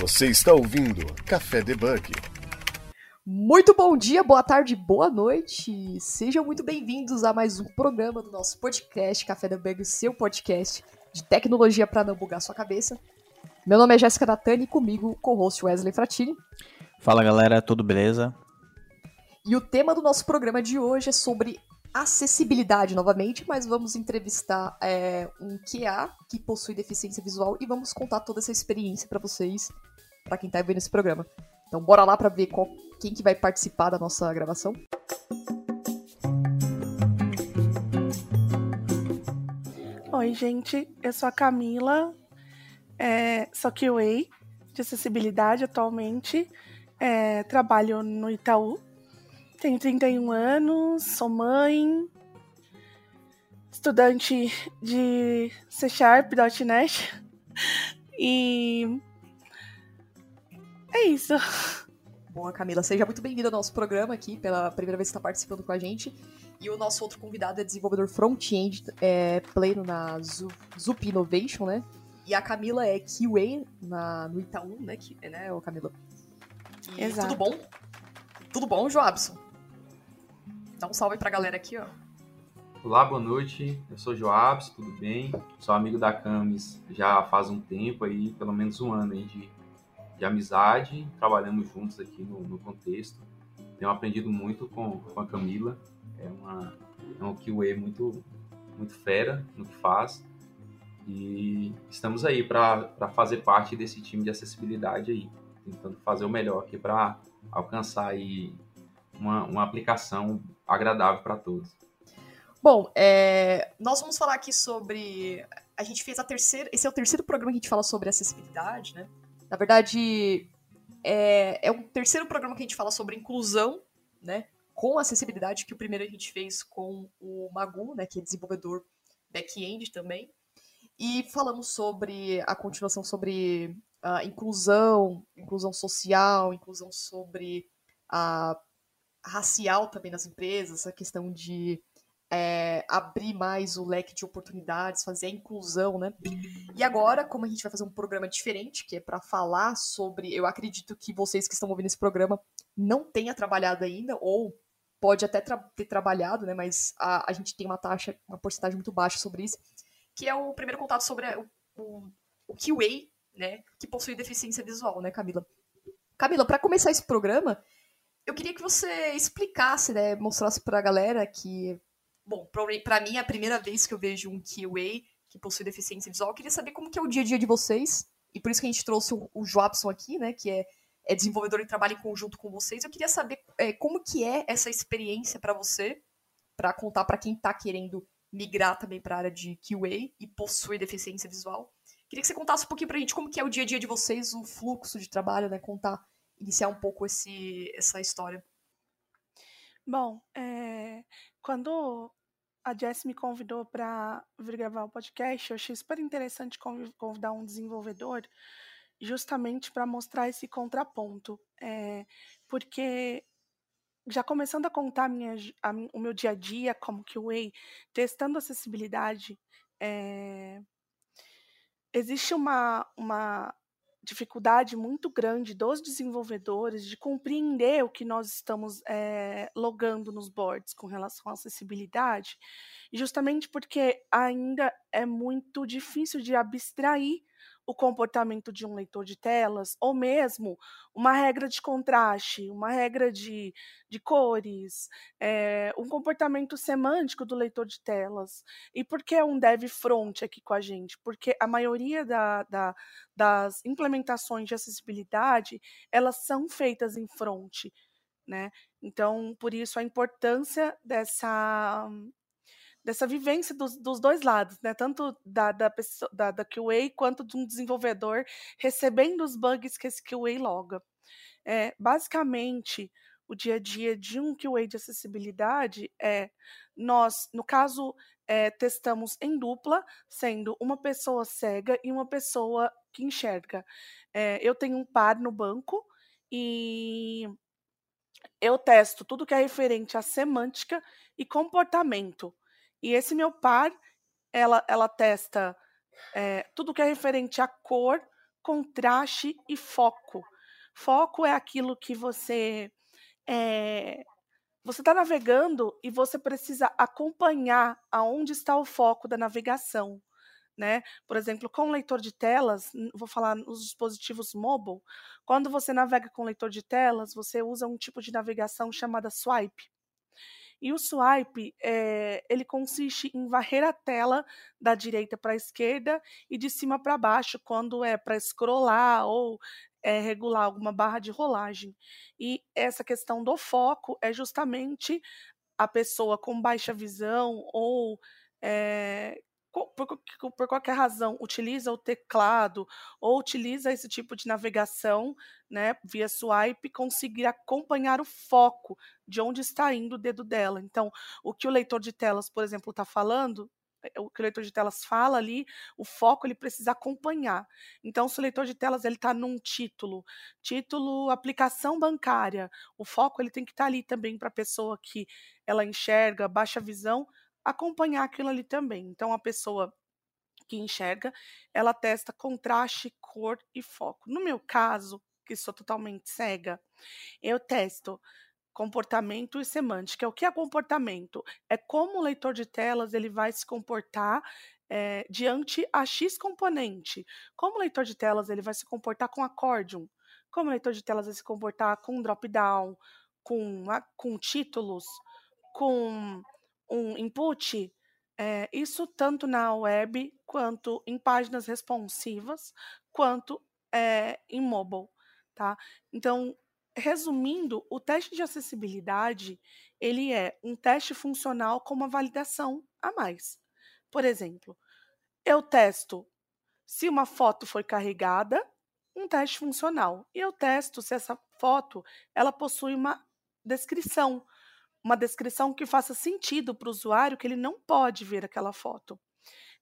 Você está ouvindo Café Debug. Muito bom dia, boa tarde, boa noite. Sejam muito bem-vindos a mais um programa do nosso podcast Café Debug, seu podcast de tecnologia para não bugar sua cabeça. Meu nome é Jéssica Natani e comigo o co-host Wesley Fratini. Fala galera, tudo beleza? E o tema do nosso programa de hoje é sobre acessibilidade novamente, mas vamos entrevistar é, um QA que possui deficiência visual e vamos contar toda essa experiência para vocês, para quem tá vendo esse programa. Então bora lá para ver qual, quem que vai participar da nossa gravação. Oi, gente, eu sou a Camila, é, sou QA de acessibilidade atualmente, é, trabalho no Itaú. Tenho 31 anos, sou mãe, estudante de C Sharp, .NET. E é isso. Boa, Camila. Seja muito bem-vinda ao nosso programa aqui, pela primeira vez que está participando com a gente. E o nosso outro convidado é desenvolvedor front-end é, pleno na Zup Innovation, né? E a Camila é QA na, no Itaú, né, que, né, ô Camila? E Exato. Tudo bom? Tudo bom, Joabson? Dá um salve pra galera aqui, ó. Olá, boa noite. Eu sou Joabs, tudo bem? Sou amigo da Camis já faz um tempo aí, pelo menos um ano aí de, de amizade. Trabalhamos juntos aqui no, no contexto. Tenho aprendido muito com, com a Camila. É uma, é um QA muito, muito fera no que faz. E estamos aí para fazer parte desse time de acessibilidade aí. Tentando fazer o melhor aqui para alcançar aí uma, uma aplicação agradável para todos. Bom, é, nós vamos falar aqui sobre. A gente fez a terceira. Esse é o terceiro programa que a gente fala sobre acessibilidade, né? Na verdade, é, é o terceiro programa que a gente fala sobre inclusão, né? Com acessibilidade, que o primeiro a gente fez com o Magu, né? Que é desenvolvedor back-end também. E falamos sobre a continuação sobre a inclusão, inclusão social, inclusão sobre a racial também nas empresas, a questão de é, abrir mais o leque de oportunidades, fazer a inclusão, né? E agora, como a gente vai fazer um programa diferente, que é para falar sobre, eu acredito que vocês que estão ouvindo esse programa não tenha trabalhado ainda ou pode até tra ter trabalhado, né? Mas a, a gente tem uma taxa, uma porcentagem muito baixa sobre isso, que é o primeiro contato sobre o, o, o QA, né? Que possui deficiência visual, né, Camila? Camila, para começar esse programa, eu queria que você explicasse, né, mostrasse para a galera que, bom, para mim é a primeira vez que eu vejo um QA que possui deficiência visual. Eu queria saber como que é o dia a dia de vocês, e por isso que a gente trouxe o, o Joabson aqui, né, que é, é desenvolvedor e trabalha em conjunto com vocês. Eu queria saber é, como que é essa experiência para você, para contar para quem está querendo migrar também para a área de QA e possui deficiência visual. Queria que você contasse um pouquinho para a gente como que é o dia a dia de vocês, o fluxo de trabalho, né, contar iniciar um pouco esse, essa história? Bom, é, quando a Jess me convidou para vir gravar o podcast, eu achei super interessante convidar um desenvolvedor justamente para mostrar esse contraponto. É, porque já começando a contar minha, a, o meu dia a dia como QA, testando acessibilidade, é, existe uma, uma dificuldade muito grande dos desenvolvedores de compreender o que nós estamos é, logando nos boards com relação à acessibilidade, justamente porque ainda é muito difícil de abstrair o comportamento de um leitor de telas, ou mesmo uma regra de contraste, uma regra de, de cores, é, um comportamento semântico do leitor de telas. E por que um dev front aqui com a gente? Porque a maioria da, da, das implementações de acessibilidade, elas são feitas em front, né? Então, por isso a importância dessa dessa vivência dos, dos dois lados, né? Tanto da, da, pessoa, da, da QA quanto de um desenvolvedor recebendo os bugs que esse QA loga. É, basicamente, o dia a dia de um QA de acessibilidade é nós, no caso, é, testamos em dupla, sendo uma pessoa cega e uma pessoa que enxerga. É, eu tenho um par no banco e eu testo tudo que é referente à semântica e comportamento. E esse meu par, ela, ela testa é, tudo que é referente à cor, contraste e foco. Foco é aquilo que você é, você está navegando e você precisa acompanhar aonde está o foco da navegação. Né? Por exemplo, com leitor de telas, vou falar nos dispositivos mobile, quando você navega com leitor de telas, você usa um tipo de navegação chamada swipe. E o swipe, é, ele consiste em varrer a tela da direita para a esquerda e de cima para baixo, quando é para scrollar ou é, regular alguma barra de rolagem. E essa questão do foco é justamente a pessoa com baixa visão ou é, por, por, qualquer razão utiliza o teclado ou utiliza esse tipo de navegação, né, via swipe, conseguir acompanhar o foco de onde está indo o dedo dela. Então, o que o leitor de telas, por exemplo, está falando, é, o que o leitor de telas fala ali, o foco ele precisa acompanhar. Então, se o leitor de telas ele está num título, título aplicação bancária, o foco ele tem que estar tá ali também para a pessoa que ela enxerga, baixa visão, acompanhar aquilo ali também. Então, a pessoa que enxerga, ela testa contraste, cor e foco. No meu caso, que sou totalmente cega, eu testo comportamento e semântica. O que é comportamento? É como o leitor de telas ele vai se comportar é, diante a X componente. Como o leitor de telas ele vai se comportar com accordion. Como o leitor de telas vai se comportar com drop-down, com, com títulos, com um input. É, isso tanto na web, quanto em páginas responsivas, quanto é, em mobile. Tá? Então, resumindo, o teste de acessibilidade ele é um teste funcional com uma validação a mais. Por exemplo, eu testo se uma foto foi carregada, um teste funcional, e eu testo se essa foto ela possui uma descrição, uma descrição que faça sentido para o usuário que ele não pode ver aquela foto.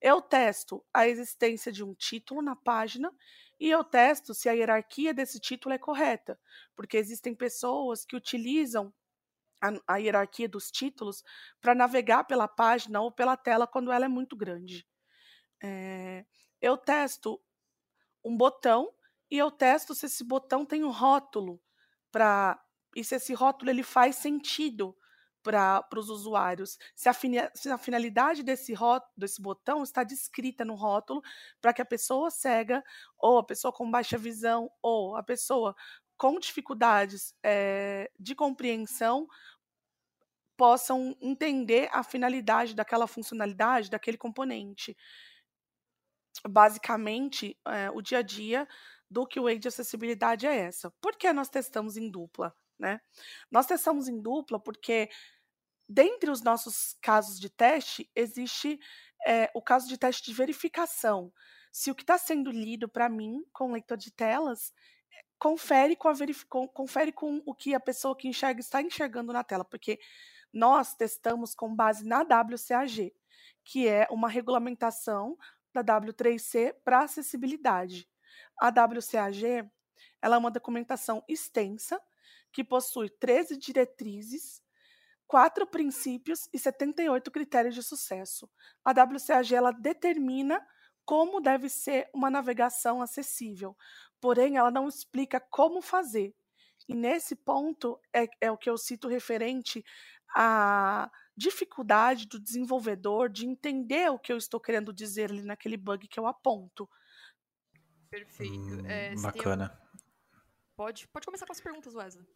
Eu testo a existência de um título na página e eu testo se a hierarquia desse título é correta, porque existem pessoas que utilizam a, a hierarquia dos títulos para navegar pela página ou pela tela quando ela é muito grande. É, eu testo um botão e eu testo se esse botão tem um rótulo para e se esse rótulo ele faz sentido para os usuários, se a, se a finalidade desse, rótulo, desse botão está descrita no rótulo para que a pessoa cega, ou a pessoa com baixa visão, ou a pessoa com dificuldades é, de compreensão possam entender a finalidade daquela funcionalidade, daquele componente. Basicamente, é, o dia a dia do que o de acessibilidade é essa. Por que nós testamos em dupla? Né? Nós testamos em dupla porque dentre os nossos casos de teste, existe é, o caso de teste de verificação. Se o que está sendo lido para mim com leitor de telas confere com, a confere com o que a pessoa que enxerga está enxergando na tela, porque nós testamos com base na WCAG, que é uma regulamentação da W3C para acessibilidade. A WCAG ela é uma documentação extensa que possui 13 diretrizes quatro princípios e 78 critérios de sucesso. A WCAG ela determina como deve ser uma navegação acessível, porém ela não explica como fazer. E nesse ponto é, é o que eu cito referente à dificuldade do desenvolvedor de entender o que eu estou querendo dizer ali naquele bug que eu aponto. Perfeito. Hum, é, bacana. Pode, pode começar com as perguntas, Wesley.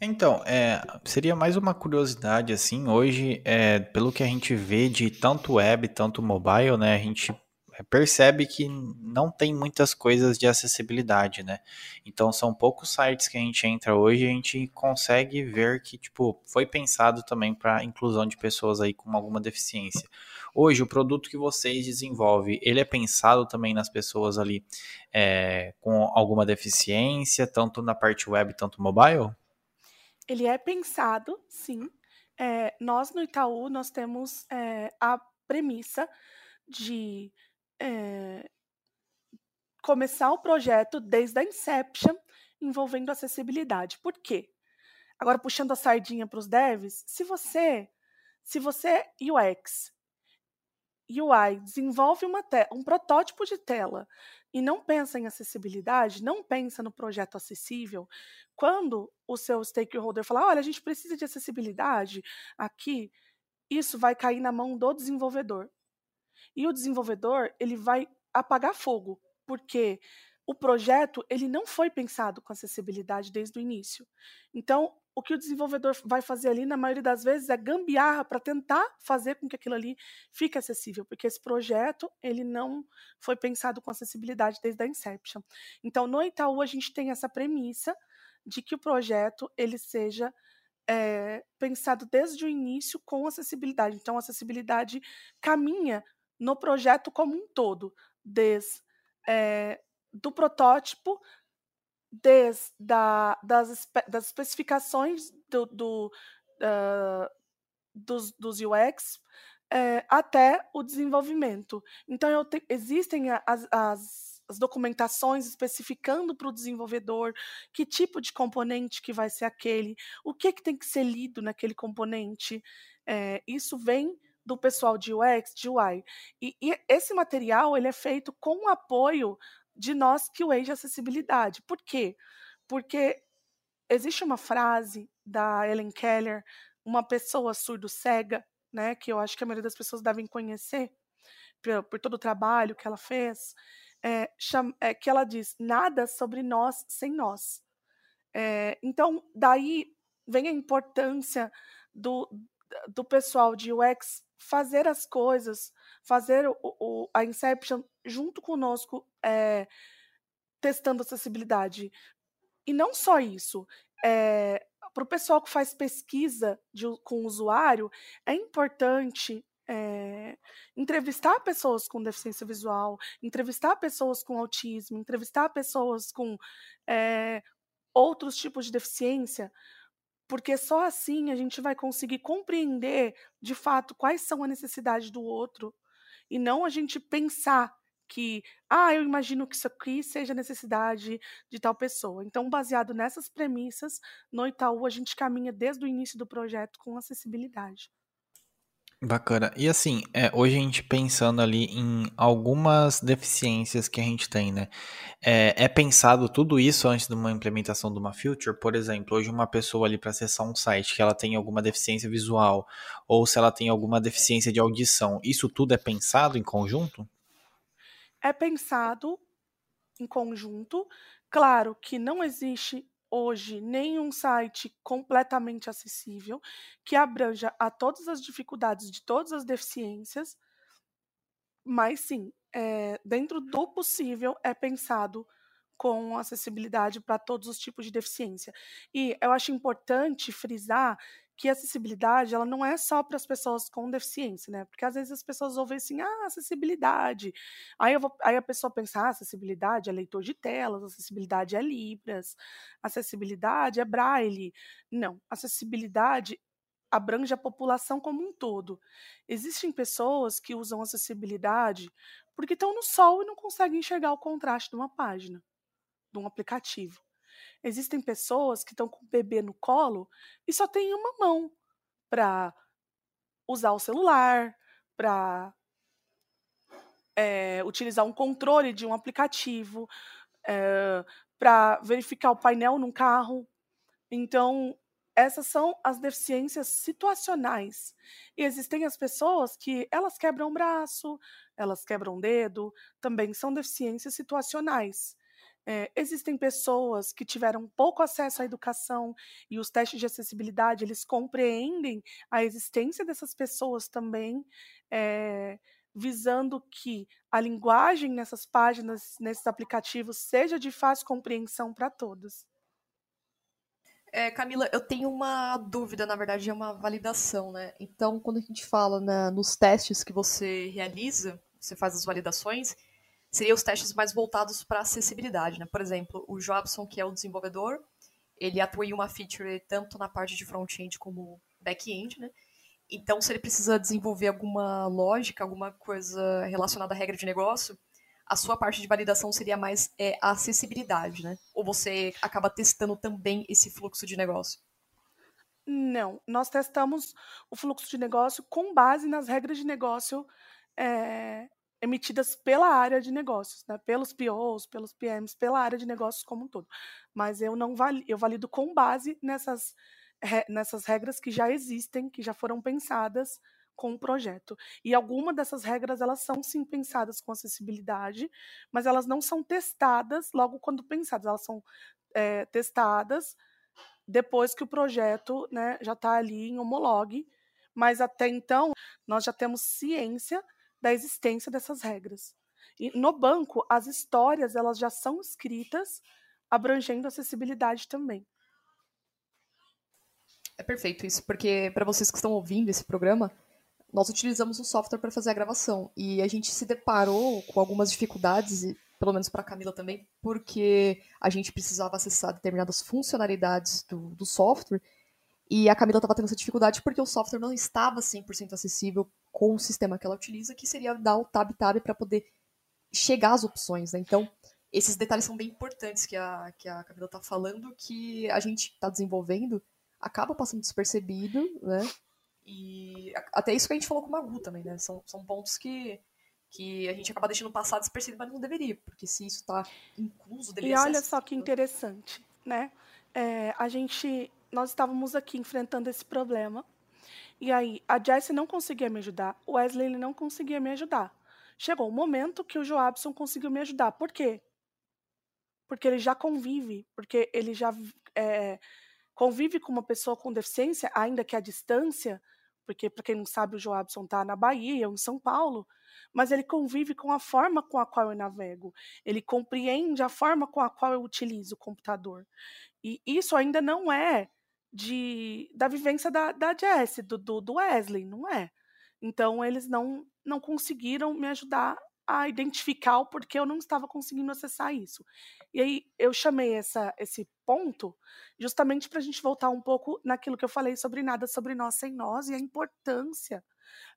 Então, é, seria mais uma curiosidade, assim, hoje, é, pelo que a gente vê de tanto web, tanto mobile, né, a gente percebe que não tem muitas coisas de acessibilidade, né? Então são poucos sites que a gente entra hoje e a gente consegue ver que, tipo, foi pensado também para inclusão de pessoas aí com alguma deficiência. Hoje, o produto que vocês desenvolvem, ele é pensado também nas pessoas ali é, com alguma deficiência, tanto na parte web, tanto mobile? Ele é pensado, sim. É, nós no Itaú nós temos é, a premissa de é, começar o projeto desde a inception envolvendo acessibilidade. Por quê? Agora puxando a sardinha para os devs, se você se você UX UI desenvolve uma um protótipo de tela e não pensa em acessibilidade, não pensa no projeto acessível, quando o seu stakeholder falar, olha, a gente precisa de acessibilidade aqui, isso vai cair na mão do desenvolvedor. E o desenvolvedor, ele vai apagar fogo, porque o projeto ele não foi pensado com acessibilidade desde o início. Então, o que o desenvolvedor vai fazer ali, na maioria das vezes, é gambiarra para tentar fazer com que aquilo ali fique acessível, porque esse projeto ele não foi pensado com acessibilidade desde a inception. Então, no Itaú a gente tem essa premissa de que o projeto ele seja é, pensado desde o início com acessibilidade. Então, a acessibilidade caminha no projeto como um todo, desde é, do protótipo, desde da, das, das especificações do, do uh, dos, dos UX é, até o desenvolvimento. Então, te, existem as, as, as, documentações especificando para o desenvolvedor que tipo de componente que vai ser aquele, o que, que tem que ser lido naquele componente. É, isso vem do pessoal de UX, de UI. E, e, esse material ele é feito com o apoio de nós que o de acessibilidade. Por quê? Porque existe uma frase da Ellen Keller, uma pessoa surdo-cega, né, que eu acho que a maioria das pessoas devem conhecer por, por todo o trabalho que ela fez, é, chama, é, que ela diz: nada sobre nós sem nós. É, então, daí vem a importância do, do pessoal de UX fazer as coisas, fazer o, o, a Inception junto conosco, é, testando acessibilidade. E não só isso, é, para o pessoal que faz pesquisa de, com o usuário, é importante é, entrevistar pessoas com deficiência visual, entrevistar pessoas com autismo, entrevistar pessoas com é, outros tipos de deficiência, porque só assim a gente vai conseguir compreender de fato quais são as necessidades do outro e não a gente pensar que, ah, eu imagino que isso aqui seja necessidade de tal pessoa. Então, baseado nessas premissas, no Itaú a gente caminha desde o início do projeto com acessibilidade. Bacana. E assim, é, hoje a gente pensando ali em algumas deficiências que a gente tem, né? É, é, pensado tudo isso antes de uma implementação de uma feature? Por exemplo, hoje uma pessoa ali para acessar um site que ela tem alguma deficiência visual ou se ela tem alguma deficiência de audição, isso tudo é pensado em conjunto? É pensado em conjunto. Claro que não existe hoje nenhum site completamente acessível que abranja a todas as dificuldades de todas as deficiências, mas sim, é, dentro do possível é pensado com acessibilidade para todos os tipos de deficiência. E eu acho importante frisar que a acessibilidade ela não é só para as pessoas com deficiência, né? Porque às vezes as pessoas ouvem assim, ah, acessibilidade. Aí, vou, aí a pessoa pensa, ah, acessibilidade é leitor de telas, acessibilidade é Libras, acessibilidade é Braille. Não, acessibilidade abrange a população como um todo. Existem pessoas que usam acessibilidade porque estão no sol e não conseguem enxergar o contraste de uma página, de um aplicativo. Existem pessoas que estão com o bebê no colo e só tem uma mão para usar o celular, para é, eh, utilizar um controle de um aplicativo, é, eh, para verificar o painel num carro. Então, essas são as deficiências situacionais. E existem as pessoas que elas quebram o braço, elas quebram o dedo, também são deficiências situacionais. É, existem pessoas que tiveram pouco acesso à educação e os testes de acessibilidade eles compreendem a existência dessas pessoas também, é, visando que a linguagem nessas páginas, nesses aplicativos, seja de fácil compreensão para todos. É, Camila, eu tenho uma dúvida, na verdade, é uma validação, né? Então, quando a gente fala né, nos testes que você realiza, você faz as validações, seriam os testes mais voltados para acessibilidade, né? Por exemplo, o Jobson, que é o desenvolvedor, ele atua em uma feature tanto na parte de front-end como back-end, né? Então, se ele precisa desenvolver alguma lógica, alguma coisa relacionada à regra de negócio, a sua parte de validação seria mais é, a acessibilidade, né? Ou você acaba testando também esse fluxo de negócio? Não, nós testamos o fluxo de negócio com base nas regras de negócio é, emitidas pela área de negócios, né? pelos POs, pelos PMs, pela área de negócios como um todo. Mas eu não valido, eu valido com base nessas, nessas regras que já existem, que já foram pensadas com o projeto. E algumas dessas regras elas são sim pensadas com acessibilidade, mas elas não são testadas logo quando pensadas, elas são é, testadas depois que o projeto né, já está ali em homologue, mas até então nós já temos ciência da existência dessas regras. E no banco, as histórias elas já são escritas abrangendo acessibilidade também. É perfeito isso, porque para vocês que estão ouvindo esse programa, nós utilizamos um software para fazer a gravação e a gente se deparou com algumas dificuldades, pelo menos para Camila também, porque a gente precisava acessar determinadas funcionalidades do, do software e a Camila estava tendo essa dificuldade porque o software não estava 100% acessível com o sistema que ela utiliza, que seria dar o tab-tab para poder chegar às opções, né? Então, esses detalhes são bem importantes que a, que a Camila está falando, que a gente está desenvolvendo, acaba passando despercebido, né? E até isso que a gente falou com o Magu também, né? São, são pontos que, que a gente acaba deixando passar despercebido, mas não deveria, porque se isso está incluso, deveria E olha só que interessante, né? É, a gente nós estávamos aqui enfrentando esse problema. E aí, a Jessie não conseguia me ajudar, o Wesley ele não conseguia me ajudar. Chegou um momento que o Joabson conseguiu me ajudar. Por quê? Porque ele já convive, porque ele já é, convive com uma pessoa com deficiência, ainda que à distância, porque, para quem não sabe, o Joabson está na Bahia, eu em São Paulo, mas ele convive com a forma com a qual eu navego, ele compreende a forma com a qual eu utilizo o computador. E isso ainda não é de, da vivência da, da Jess, do, do, Wesley, não é? Então, eles não, não conseguiram me ajudar a identificar o porquê eu não estava conseguindo acessar isso. E aí eu chamei essa, esse ponto justamente para a gente voltar um pouco naquilo que eu falei sobre nada sobre nós sem nós e a importância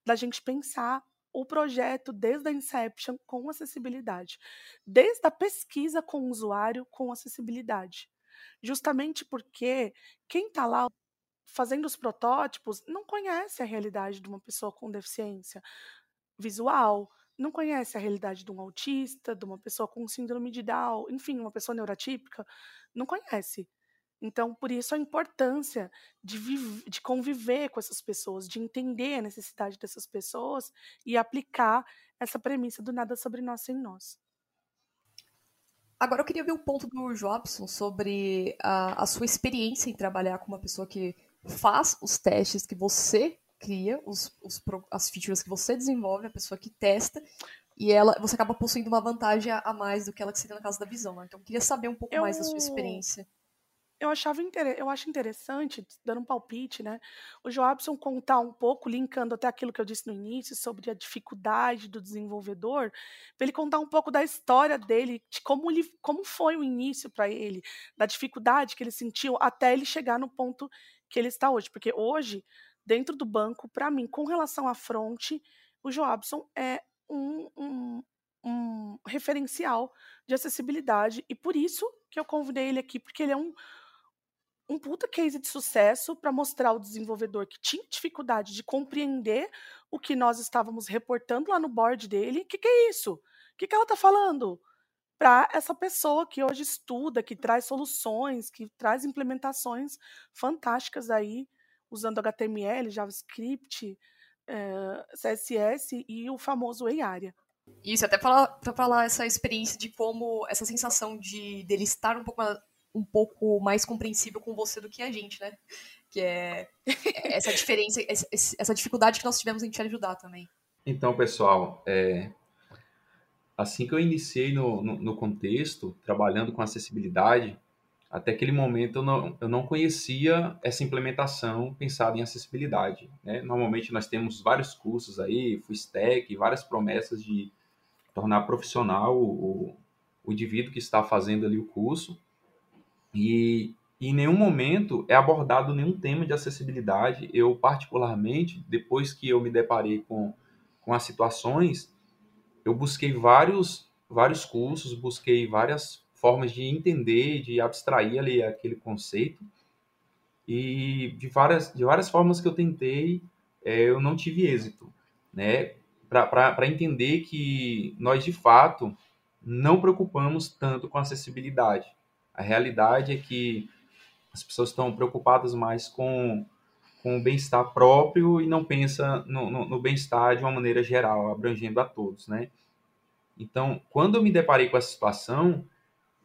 da gente pensar o projeto desde a inception com acessibilidade, desde a pesquisa com o usuário com acessibilidade justamente porque quem está lá fazendo os protótipos não conhece a realidade de uma pessoa com deficiência visual, não conhece a realidade de um autista, de uma pessoa com síndrome de Down, enfim, uma pessoa neurotípica, não conhece. Então, por isso a importância de, de conviver com essas pessoas, de entender a necessidade dessas pessoas e aplicar essa premissa do nada sobre nós sem nós. Agora eu queria ver o ponto do Jobson sobre a, a sua experiência em trabalhar com uma pessoa que faz os testes que você cria, os, os, as features que você desenvolve, a pessoa que testa, e ela, você acaba possuindo uma vantagem a, mais do que ela que seria na casa da visão. Né? Então eu queria saber um pouco eu... mais da sua experiência eu achava eu acho interessante, dando um palpite, né? O Joabson contar um pouco, linkando até aquilo que eu disse no início, sobre a dificuldade do desenvolvedor, para ele contar um pouco da história dele, de como, ele, como foi o início para ele, da dificuldade que ele sentiu até ele chegar no ponto que ele está hoje. Porque hoje, dentro do banco, para mim, com relação à fronte, o Joabson é um, um, um referencial de acessibilidade e por isso que eu convidei ele aqui, porque ele é um um puta case de sucesso para mostrar ao desenvolvedor que tinha dificuldade de compreender o que nós estávamos reportando lá no board dele. O que, que é isso? O que, que ela está falando? Para essa pessoa que hoje estuda, que traz soluções, que traz implementações fantásticas aí, usando HTML, JavaScript, eh, CSS e o famoso EIARIA. Isso, até para falar essa experiência de como, essa sensação de dele estar um pouco um pouco mais compreensível com você do que a gente, né? Que é essa diferença, essa dificuldade que nós tivemos em te ajudar também. Então, pessoal, é, assim que eu iniciei no, no, no, contexto, trabalhando com acessibilidade, até aquele momento eu não, eu não conhecia essa implementação pensada em acessibilidade. Né? Normalmente nós temos vários cursos aí, full stack, várias promessas de tornar profissional o, o indivíduo que está fazendo ali o curso, e, em nenhum momento é abordado nenhum tema de acessibilidade. Eu, particularmente, depois que eu me deparei com, com as situações, eu busquei vários, vários cursos, busquei várias formas de entender, de abstrair ali aquele conceito. E de várias, de várias formas que eu tentei, é, eu não tive êxito. Né? para entender que nós, de fato, não preocupamos tanto com acessibilidade. A realidade é que as pessoas estão preocupadas mais com, com o bem-estar próprio e não pensam no, no, no bem-estar de uma maneira geral, abrangendo a todos, né? Então, quando eu me deparei com essa situação,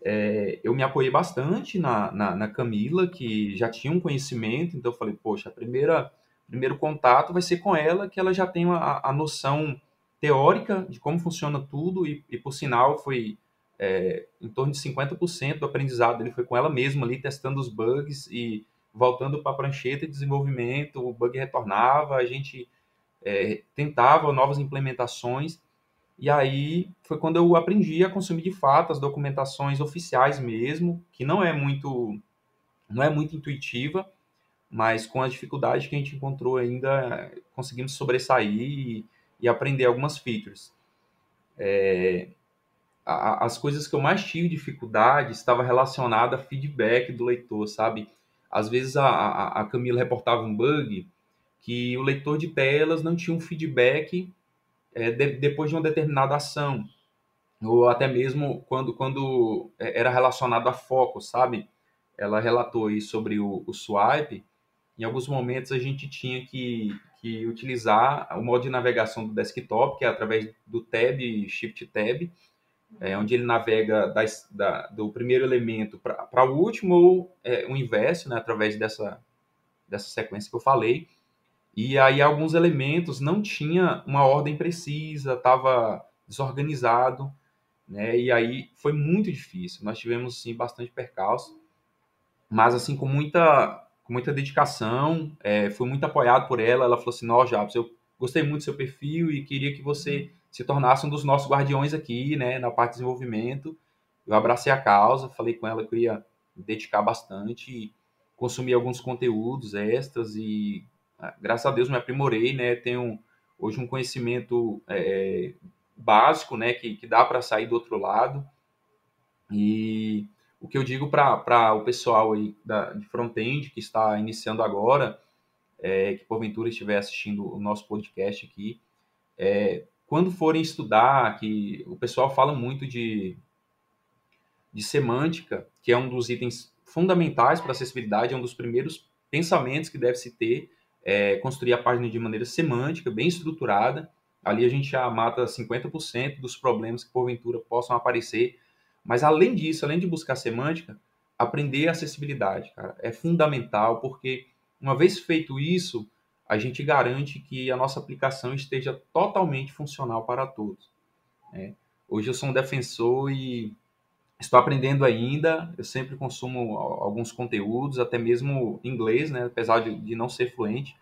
é, eu me apoiei bastante na, na, na, Camila, que já tinha um conhecimento, então eu falei, poxa, primeira primeiro contato vai ser com ela, que ela já tem a, a noção teórica de como funciona tudo, e, e por sinal foi é, em torno de 50% do aprendizado ele foi com ela mesma ali, testando os bugs e voltando para a prancheta de desenvolvimento, o bug retornava, a gente é, tentava novas implementações, e aí foi quando eu aprendi a consumir de fato as documentações oficiais mesmo, que não é muito não é muito intuitiva, mas com a dificuldade que a gente encontrou ainda conseguimos sobressair e, e aprender algumas features. É, as coisas que eu mais tive dificuldade estava relacionada a feedback do leitor, sabe? Às vezes a, a, a Camila reportava um bug que o leitor de telas não tinha um feedback é, de, depois de uma determinada ação, ou até mesmo quando, quando é, era relacionado a foco, sabe? Ela relatou aí sobre o, o swipe. Em alguns momentos a gente tinha que, que utilizar o modo de navegação do desktop, que é através do tab, shift tab, é, onde ele navega da, da, do primeiro elemento para o último, ou é, o inverso, né, através dessa, dessa sequência que eu falei. E aí alguns elementos não tinha uma ordem precisa, estava desorganizado, né? E aí foi muito difícil. Nós tivemos sim bastante percalço, mas assim com muita com muita dedicação, é, fui muito apoiado por ela. Ela falou assim: "Nó, Jabs, eu gostei muito do seu perfil e queria que você se tornasse um dos nossos guardiões aqui, né, na parte de desenvolvimento". Eu abracei a causa, falei com ela que eu ia dedicar bastante, consumir alguns conteúdos extras e graças a Deus me aprimorei, né? Tenho hoje um conhecimento é, básico, né? Que, que dá para sair do outro lado. E o que eu digo para o pessoal aí da, de front-end que está iniciando agora, é, que porventura estiver assistindo o nosso podcast aqui, é, quando forem estudar, que o pessoal fala muito de, de semântica, que é um dos itens fundamentais para acessibilidade, é um dos primeiros pensamentos que deve se ter, é, construir a página de maneira semântica, bem estruturada. Ali a gente já mata 50% dos problemas que porventura possam aparecer. Mas além disso, além de buscar semântica, aprender acessibilidade, cara, é fundamental porque uma vez feito isso, a gente garante que a nossa aplicação esteja totalmente funcional para todos. Né? Hoje eu sou um defensor e estou aprendendo ainda. Eu sempre consumo alguns conteúdos, até mesmo inglês, né? apesar de, de não ser fluente.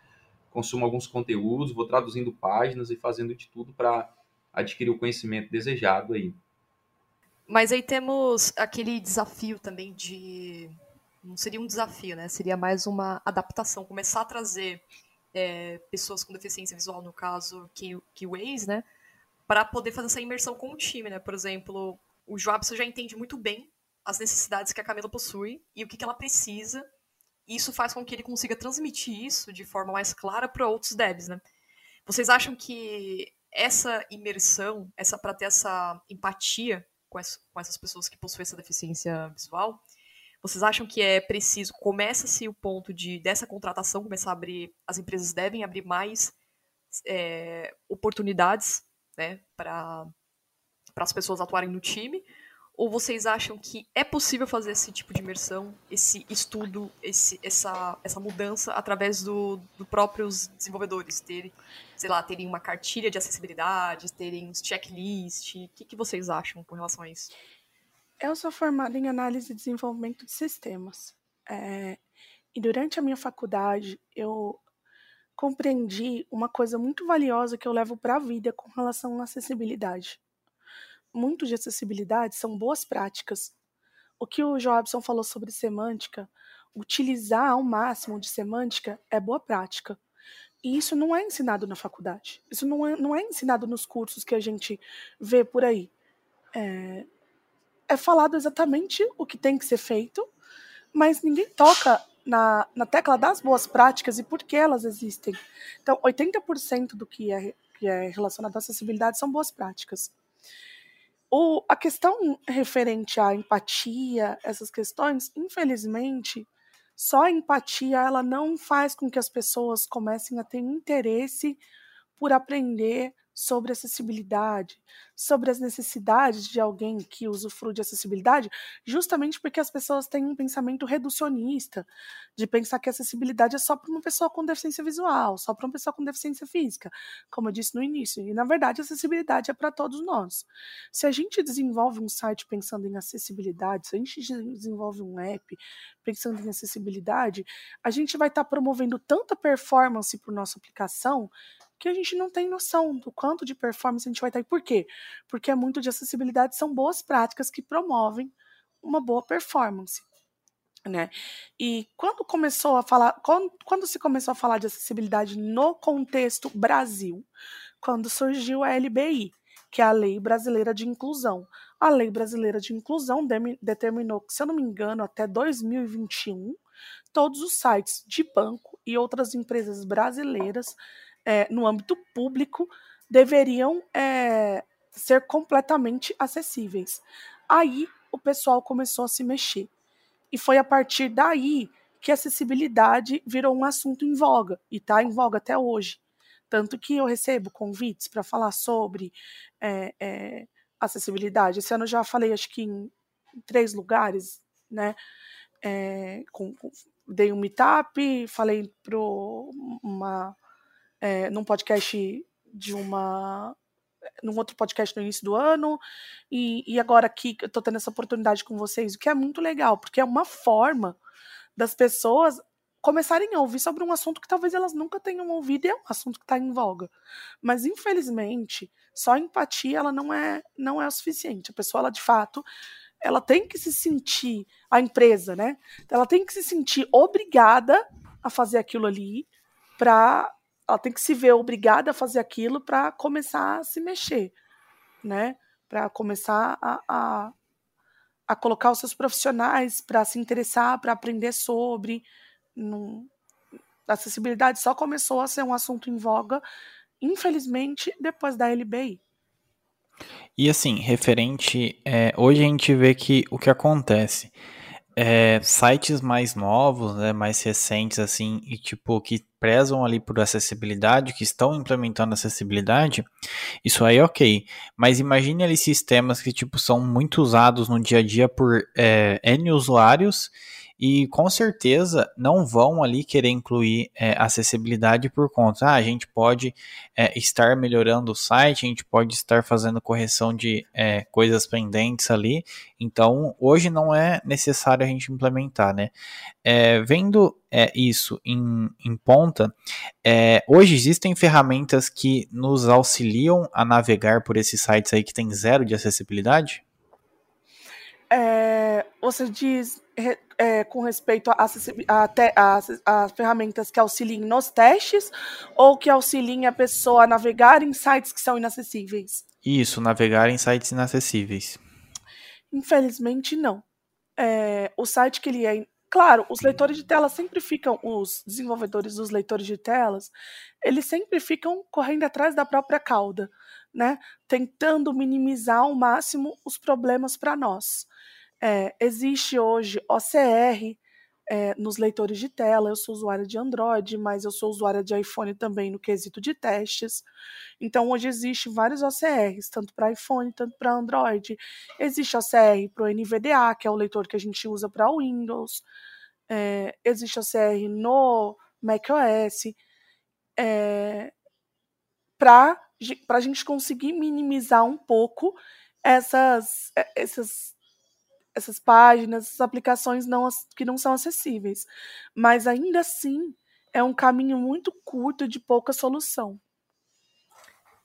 Consumo alguns conteúdos, vou traduzindo páginas e fazendo de tudo para adquirir o conhecimento desejado aí. Mas aí temos aquele desafio também de. Não seria um desafio, né? Seria mais uma adaptação. Começar a trazer é, pessoas com deficiência visual, no caso, keyways, né? Para poder fazer essa imersão com o time, né? Por exemplo, o Joabson já entende muito bem as necessidades que a Camila possui e o que, que ela precisa. E isso faz com que ele consiga transmitir isso de forma mais clara para outros devs, né? Vocês acham que essa imersão, essa para ter essa empatia com, com essas pessoas que possuem essa deficiência visual, vocês acham que é preciso, começa-se o ponto de dessa contratação começar a abrir, as empresas devem abrir mais é, oportunidades, né, para as pessoas atuarem no time? Ou vocês acham que é possível fazer esse tipo de imersão, esse estudo, esse, essa, essa mudança através dos do próprios desenvolvedores terem, sei lá, terem uma cartilha de acessibilidade, terem uns checklists? O que, que vocês acham com relação a isso? Eu sou formada em análise e desenvolvimento de sistemas. É, e durante a minha faculdade, eu compreendi uma coisa muito valiosa que eu levo para a vida com relação à acessibilidade muito de acessibilidade são boas práticas. O que o Joabson falou sobre semântica, utilizar ao máximo de semântica é boa prática. E isso não é ensinado na faculdade. Isso não é, não é ensinado nos cursos que a gente vê por aí. É, é falado exatamente o que tem que ser feito, mas ninguém toca na, na tecla das boas práticas e por que elas existem. Então, 80% do que é que é relacionado à acessibilidade são boas práticas. O, a questão referente à empatia, essas questões, infelizmente, só a empatia ela não faz com que as pessoas comecem a ter interesse por aprender sobre acessibilidade, sobre as necessidades de alguém que usufrui de acessibilidade, justamente porque as pessoas têm um pensamento reducionista, de pensar que acessibilidade é só para uma pessoa com deficiência visual, só para uma pessoa com deficiência física, como eu disse no início. E na verdade, acessibilidade é para todos nós. Se a gente desenvolve um site pensando em acessibilidade, se a gente desenvolve um app pensando em acessibilidade, a gente vai estar tá promovendo tanta performance para nossa aplicação que a gente não tem noção do quanto de performance a gente vai ter. Por quê? Porque é muito de acessibilidade, são boas práticas que promovem uma boa performance. Né? E quando começou a falar, quando, quando se começou a falar de acessibilidade no contexto Brasil, quando surgiu a LBI, que é a Lei Brasileira de Inclusão. A Lei Brasileira de Inclusão de, determinou que, se eu não me engano, até 2021, todos os sites de banco e outras empresas brasileiras é, no âmbito público deveriam é, ser completamente acessíveis. Aí o pessoal começou a se mexer. E foi a partir daí que a acessibilidade virou um assunto em voga, e está em voga até hoje. Tanto que eu recebo convites para falar sobre é, é, acessibilidade. Esse ano eu já falei, acho que em, em três lugares, né? É, com, com, dei um meetup, falei para uma é, num podcast de uma num outro podcast no início do ano, e, e agora aqui eu tô tendo essa oportunidade com vocês, o que é muito legal, porque é uma forma das pessoas começarem a ouvir sobre um assunto que talvez elas nunca tenham ouvido e é um assunto que está em voga. Mas infelizmente, só empatia ela não é não é o suficiente. A pessoa ela de fato ela tem que se sentir a empresa, né? Ela tem que se sentir obrigada a fazer aquilo ali para ela tem que se ver obrigada a fazer aquilo para começar a se mexer, né? Para começar a, a, a, colocar os seus profissionais para se interessar, para aprender sobre. A acessibilidade só começou a ser um assunto em voga, infelizmente, depois da LBI. E assim, referente, é, hoje a gente vê que o que acontece é, sites mais novos, né, mais recentes, assim, e tipo, que prezam ali por acessibilidade, que estão implementando acessibilidade, isso aí é ok. Mas imagine ali sistemas que, tipo, são muito usados no dia a dia por é, N usuários e com certeza não vão ali querer incluir é, acessibilidade por conta. Ah, a gente pode é, estar melhorando o site, a gente pode estar fazendo correção de é, coisas pendentes ali. Então, hoje não é necessário a gente implementar, né? É, vendo é, isso em, em ponta, é, hoje existem ferramentas que nos auxiliam a navegar por esses sites aí que tem zero de acessibilidade? É, você diz é, com respeito a, a, a, a, ferramentas que auxiliem nos testes ou que auxiliem a pessoa a navegar em sites que são inacessíveis? Isso, navegar em sites inacessíveis. Infelizmente, não. É, o site que ele é. Claro, os leitores de tela sempre ficam, os desenvolvedores dos leitores de telas, eles sempre ficam correndo atrás da própria cauda, né? Tentando minimizar ao máximo os problemas para nós. É, existe hoje OCR é, nos leitores de tela. Eu sou usuária de Android, mas eu sou usuária de iPhone também no quesito de testes. Então, hoje existe vários OCRs, tanto para iPhone, tanto para Android. Existe OCR para o NVDA, que é o leitor que a gente usa para Windows. É, existe OCR no macOS. É, para a gente conseguir minimizar um pouco essas, essas essas páginas, essas aplicações não, que não são acessíveis. Mas ainda assim, é um caminho muito curto de pouca solução.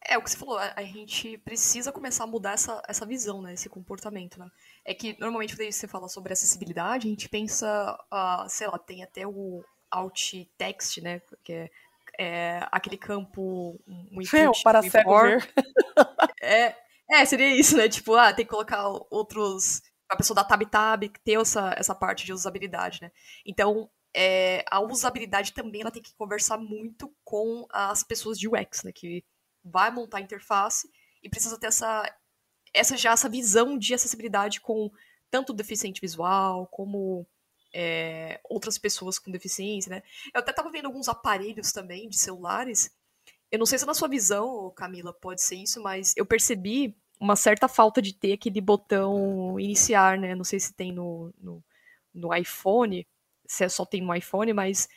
É, o que você falou, a, gente precisa começar a mudar essa, essa visão, né, esse comportamento, né? É que, normalmente, quando você fala sobre acessibilidade, a gente pensa, uh, sei lá, tem até o alt text, né, que é, é aquele campo, um input, para cego ver. É, é, seria isso, né, tipo, ah, tem que colocar outros a pessoa da TabTab ter essa, essa parte de usabilidade, né? Então, é, a usabilidade também ela tem que conversar muito com as pessoas de UX, né? Que vai montar a interface e precisa ter essa, essa já essa visão de acessibilidade com tanto deficiente visual como é, outras pessoas com deficiência, né? Eu até estava vendo alguns aparelhos também de celulares. Eu não sei se na sua visão, Camila, pode ser isso, mas eu percebi uma certa falta de ter aquele botão iniciar, né? Não sei se tem no, no, no iPhone, se é só tem no iPhone, mas.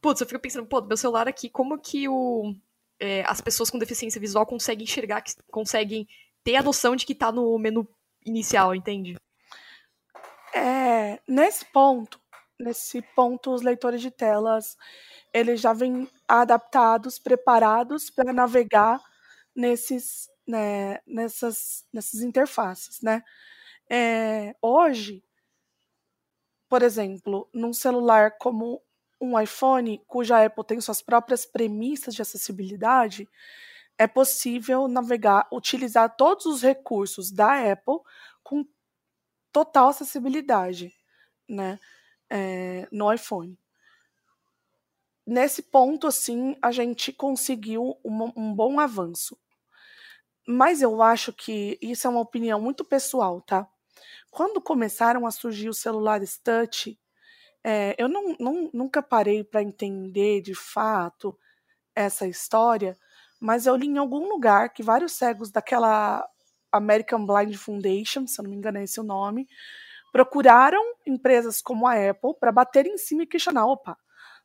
Putz, eu fico pensando, pô, meu celular aqui, como que o, é, as pessoas com deficiência visual conseguem enxergar, conseguem ter a noção de que tá no menu inicial, entende? É, nesse ponto, nesse ponto, os leitores de telas, eles já vêm adaptados, preparados para navegar nesses, né, nessas, nessas interfaces, né? É, hoje, por exemplo, num celular como um iPhone, cuja Apple tem suas próprias premissas de acessibilidade, é possível navegar, utilizar todos os recursos da Apple com total acessibilidade, né, é, no iPhone. Nesse ponto, assim, a gente conseguiu um, um bom avanço. Mas eu acho que isso é uma opinião muito pessoal, tá? Quando começaram a surgir os celulares touch, é, eu não, não, nunca parei para entender de fato essa história, mas eu li em algum lugar que vários cegos daquela American Blind Foundation, se eu não me engano é esse o nome, procuraram empresas como a Apple para bater em cima e questionar: opa,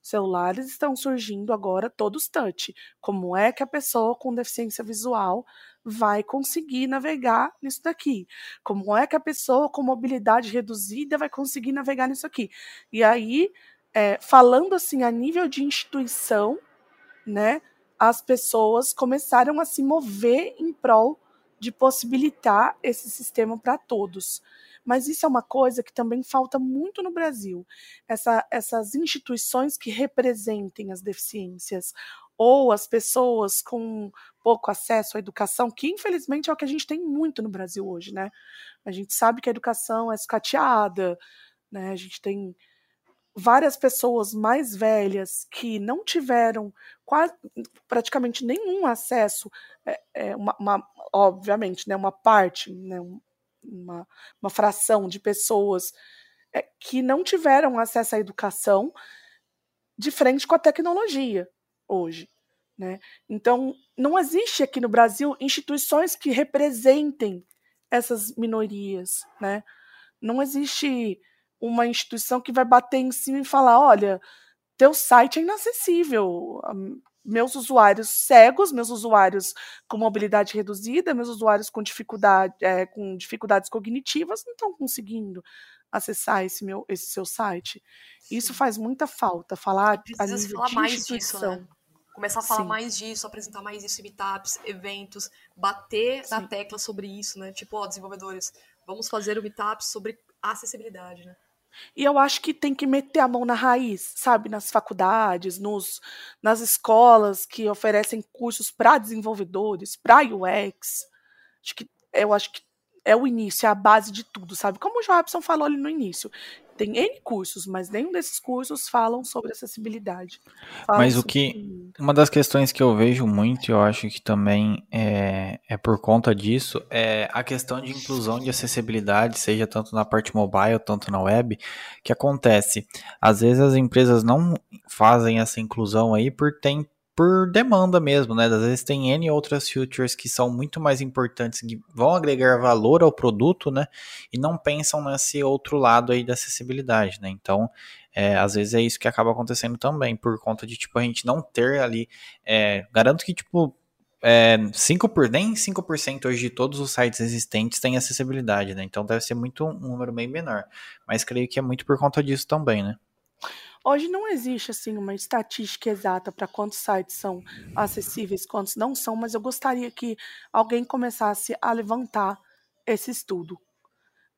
celulares estão surgindo agora todos touch. Como é que a pessoa com deficiência visual vai conseguir navegar nisso daqui? Como é que a pessoa com mobilidade reduzida vai conseguir navegar nisso aqui? E aí, é, falando assim a nível de instituição, né, as pessoas começaram a se mover em prol de possibilitar esse sistema para todos. Mas isso é uma coisa que também falta muito no Brasil. Essa, essas instituições que representem as deficiências ou as pessoas com pouco acesso à educação, que infelizmente é o que a gente tem muito no Brasil hoje, né? A gente sabe que a educação é escateada, né? A gente tem várias pessoas mais velhas que não tiveram quase, praticamente nenhum acesso, é, é uma, uma, obviamente, né, uma parte, né, uma, uma fração de pessoas é, que não tiveram acesso à educação de frente com a tecnologia hoje. Né? Então, não existe aqui no Brasil instituições que representem essas minorias. Né? Não existe uma instituição que vai bater em cima e falar: olha, teu site é inacessível. Meus usuários cegos, meus usuários com mobilidade reduzida, meus usuários com, dificuldade, é, com dificuldades cognitivas não estão conseguindo acessar esse, meu, esse seu site. Sim. Isso faz muita falta, falar a nível falar de mais disso, né? Começar a falar Sim. mais disso, apresentar mais isso em meetups, eventos, bater Sim. na tecla sobre isso, né? Tipo, ó, desenvolvedores, vamos fazer o meetup sobre acessibilidade, né? E eu acho que tem que meter a mão na raiz, sabe? Nas faculdades, nos, nas escolas que oferecem cursos para desenvolvedores, para UX. Acho que, eu acho que é o início, é a base de tudo, sabe? Como o Joabson falou ali no início. Tem N cursos, mas nenhum desses cursos falam sobre acessibilidade. Falam mas o que. Uma das questões que eu vejo muito, e eu acho que também é, é por conta disso, é a questão de inclusão de acessibilidade, seja tanto na parte mobile, tanto na web, que acontece. Às vezes as empresas não fazem essa inclusão aí por tempo por demanda mesmo, né? Às vezes tem N outras features que são muito mais importantes, que vão agregar valor ao produto, né? E não pensam nesse outro lado aí da acessibilidade, né? Então, é, às vezes é isso que acaba acontecendo também, por conta de, tipo, a gente não ter ali, é, garanto que, tipo, é, 5 por, nem 5% hoje de todos os sites existentes têm acessibilidade, né? Então deve ser muito um número bem menor. Mas creio que é muito por conta disso também, né? Hoje não existe assim uma estatística exata para quantos sites são acessíveis, quantos não são, mas eu gostaria que alguém começasse a levantar esse estudo.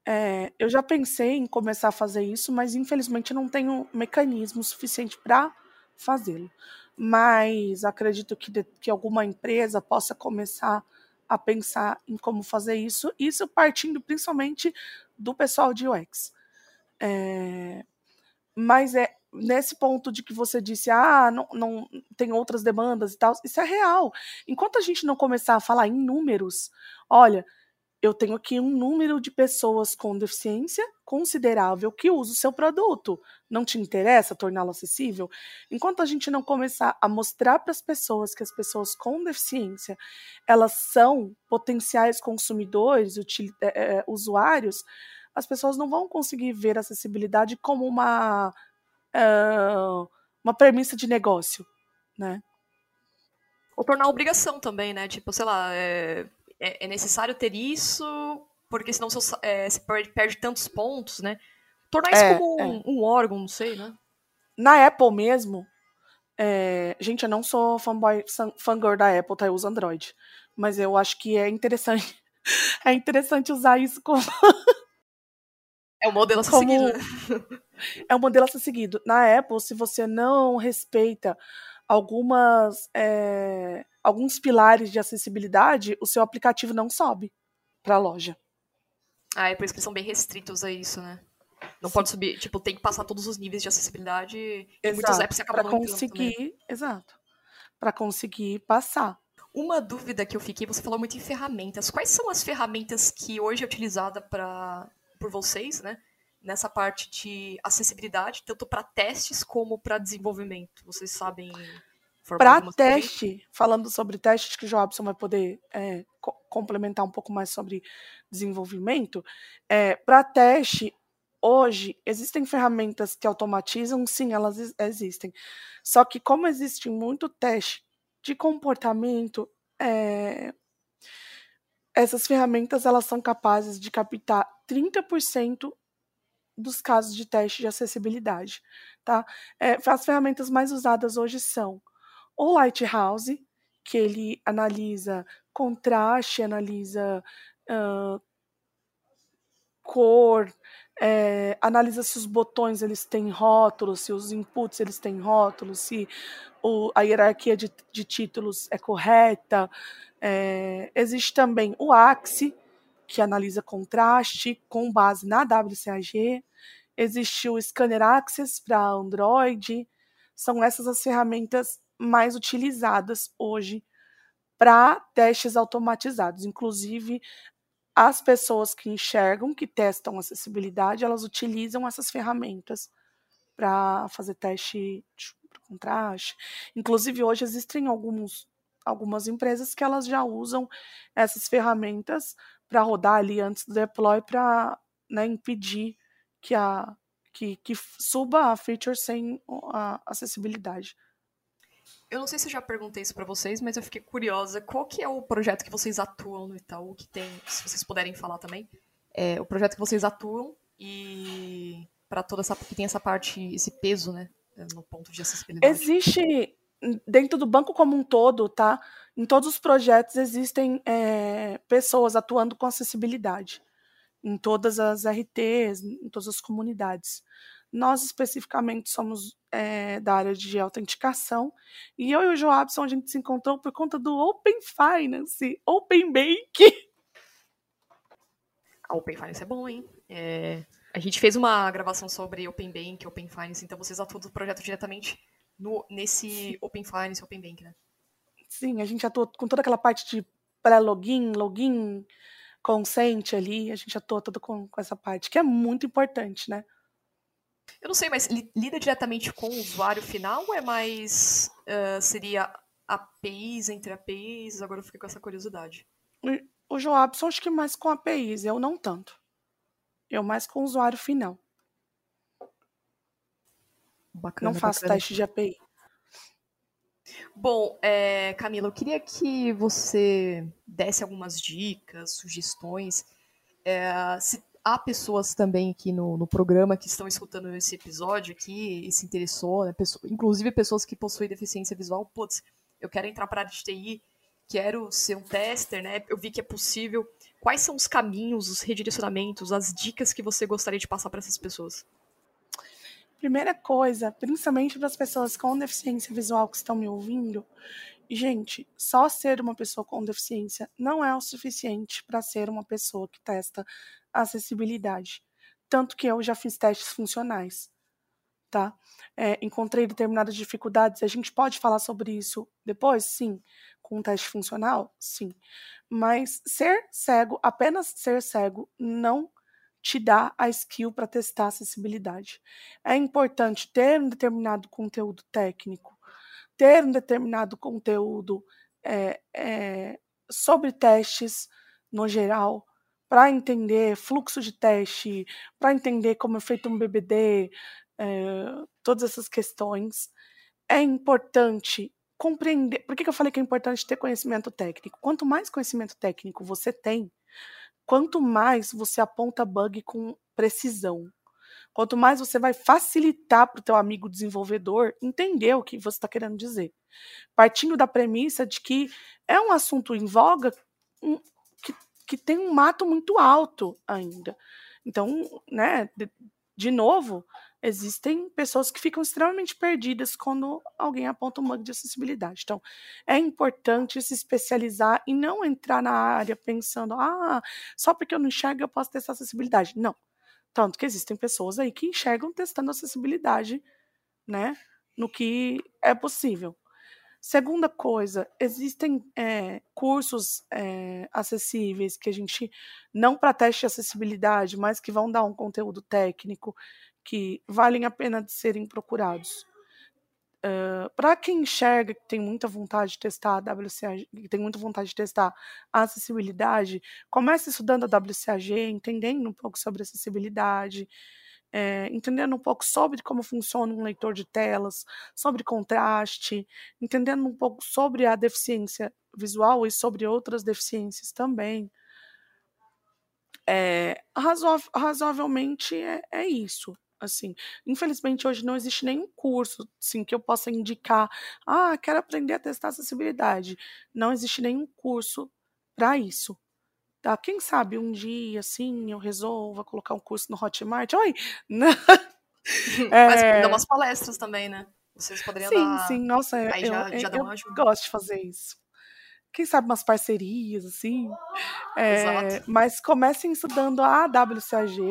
É, eu já pensei em começar a fazer isso, mas infelizmente não tenho mecanismo suficiente para fazê-lo. Mas acredito que, de, que alguma empresa possa começar a pensar em como fazer isso, isso partindo principalmente do pessoal de UX. É, mas é nesse ponto de que você disse, ah, não, não tem outras demandas e tal, isso é real. Enquanto a gente não começar a falar em números, olha, eu tenho aqui um número de pessoas com deficiência considerável que usa o seu produto. Não te interessa torná-lo acessível? Enquanto a gente não começar a mostrar para as pessoas que as pessoas com deficiência elas são potenciais consumidores, é, é, usuários, as pessoas não vão conseguir ver a acessibilidade como uma uh, uma premissa de negócio, né? Ou tornar obrigação também, né? Tipo, sei lá, é, é, é necessário ter isso, porque senão você, é, você perde, perde, tantos pontos, né? Tornar isso é, como um, é. um, órgão, não sei, né? Na Apple mesmo, é, gente, eu não sou fanboy, fangirl da Apple, tá? Eu uso Android. Mas eu acho que é interessante. É interessante usar isso como. É o modelo a ser como... seguido. É o modelo a ser seguido. Na Apple, se você não respeita algumas. É alguns pilares de acessibilidade, o seu aplicativo não sobe para a loja. Ah, é por isso que eles são bem restritos a isso, né? Não Sim. pode subir, tipo, tem que passar todos os níveis de acessibilidade e muitos apps acabam pra conseguir, exato. Para conseguir passar. Uma dúvida que eu fiquei, você falou muito em ferramentas. Quais são as ferramentas que hoje é utilizada para por vocês, né? Nessa parte de acessibilidade, tanto para testes como para desenvolvimento. Vocês sabem para teste, falando sobre testes, que o Jobson vai poder é, co complementar um pouco mais sobre desenvolvimento, é, para teste, hoje, existem ferramentas que automatizam? Sim, elas existem. Só que como existe muito teste de comportamento, é, essas ferramentas elas são capazes de captar 30% dos casos de teste de acessibilidade. Tá? É, as ferramentas mais usadas hoje são o Lighthouse, que ele analisa contraste, analisa uh, cor, é, analisa se os botões eles têm rótulos, se os inputs eles têm rótulos, se o, a hierarquia de, de, títulos é correta. É, existe também o Axie, que analisa contraste com base na WCAG. Existe o Scanner Access para Android. São essas as ferramentas mais utilizadas hoje para testes automatizados. Inclusive, as pessoas que enxergam, que testam acessibilidade, elas utilizam essas ferramentas para fazer teste de contraste. Inclusive, hoje existem alguns, algumas empresas que elas já usam essas ferramentas para rodar ali antes do deploy para né, impedir que, a, que, que suba a feature sem a acessibilidade. Eu não sei se eu já perguntei isso para vocês, mas eu fiquei curiosa. Qual que é o projeto que vocês atuam no Itaú, que tem, se vocês puderem falar também, é o projeto que vocês atuam e para toda essa que tem essa parte, esse peso, né, no ponto de acessibilidade. Existe dentro do banco como um todo, tá? Em todos os projetos existem é, pessoas atuando com acessibilidade em todas as RTs, em todas as comunidades. Nós especificamente somos é, da área de autenticação. E eu e o Joabson a gente se encontrou por conta do Open Finance, Open Bank. A Open Finance é bom, hein? É, a gente fez uma gravação sobre Open Bank, Open Finance, então vocês atuam do projeto diretamente no, nesse. Open Finance, Open Bank, né? Sim, a gente atua com toda aquela parte de pré-login, login, consente ali, a gente atua todo com, com essa parte, que é muito importante, né? Eu não sei, mas lida diretamente com o usuário final ou é mais. Uh, seria APIs entre APIs? Agora eu fiquei com essa curiosidade. O Joabson acho que mais com APIs, eu não tanto. Eu mais com o usuário final. Bacana, não faço bacana. teste de API. Bom, é, Camila, eu queria que você desse algumas dicas, sugestões. É, se há pessoas também aqui no, no programa que estão escutando esse episódio aqui e se interessou, né? Pessoa, inclusive pessoas que possuem deficiência visual, putz, eu quero entrar para a área de TI, quero ser um tester, né? Eu vi que é possível. Quais são os caminhos, os redirecionamentos, as dicas que você gostaria de passar para essas pessoas? Primeira coisa, principalmente para as pessoas com deficiência visual que estão me ouvindo, gente, só ser uma pessoa com deficiência não é o suficiente para ser uma pessoa que testa acessibilidade. Tanto que eu já fiz testes funcionais. tá? É, encontrei determinadas dificuldades. A gente pode falar sobre isso depois? Sim. Com um teste funcional? Sim. Mas ser cego, apenas ser cego, não te dá a skill para testar a acessibilidade. É importante ter um determinado conteúdo técnico, ter um determinado conteúdo é, é, sobre testes no geral, para entender fluxo de teste, para entender como é feito um BBD, é, todas essas questões. É importante compreender. Por que, que eu falei que é importante ter conhecimento técnico? Quanto mais conhecimento técnico você tem, quanto mais você aponta bug com precisão. Quanto mais você vai facilitar para o teu amigo desenvolvedor entender o que você está querendo dizer. Partindo da premissa de que é um assunto em voga um, que, que tem um mato muito alto ainda. Então, né, de, de novo, existem pessoas que ficam extremamente perdidas quando alguém aponta um bug de acessibilidade. Então, é importante se especializar e não entrar na área pensando, ah, só porque eu não enxergo eu posso testar acessibilidade. Não. Tanto que existem pessoas aí que enxergam testando acessibilidade, né, no que é possível. Segunda coisa, existem é, cursos é, acessíveis que a gente, não para teste de acessibilidade, mas que vão dar um conteúdo técnico que valem a pena de serem procurados. Uh, para quem enxerga que tem muita vontade de testar a WCAG, que tem muita vontade de testar a acessibilidade, comece estudando a WCAG, entendendo um pouco sobre acessibilidade, é, entendendo um pouco sobre como funciona um leitor de telas, sobre contraste, entendendo um pouco sobre a deficiência visual e sobre outras deficiências também. É, razoavelmente é, é isso assim. Infelizmente, hoje não existe nenhum curso, assim, que eu possa indicar, ah, quero aprender a testar acessibilidade. Não existe nenhum curso para isso. Tá? Quem sabe um dia, assim, eu resolva colocar um curso no Hotmart. Oi! é... Mas dá umas palestras também, né? Vocês poderiam sim, dar... Sim, nossa, Aí eu, já, já eu, eu gosto de fazer isso quem sabe umas parcerias, assim. É, mas comecem estudando a WCAG,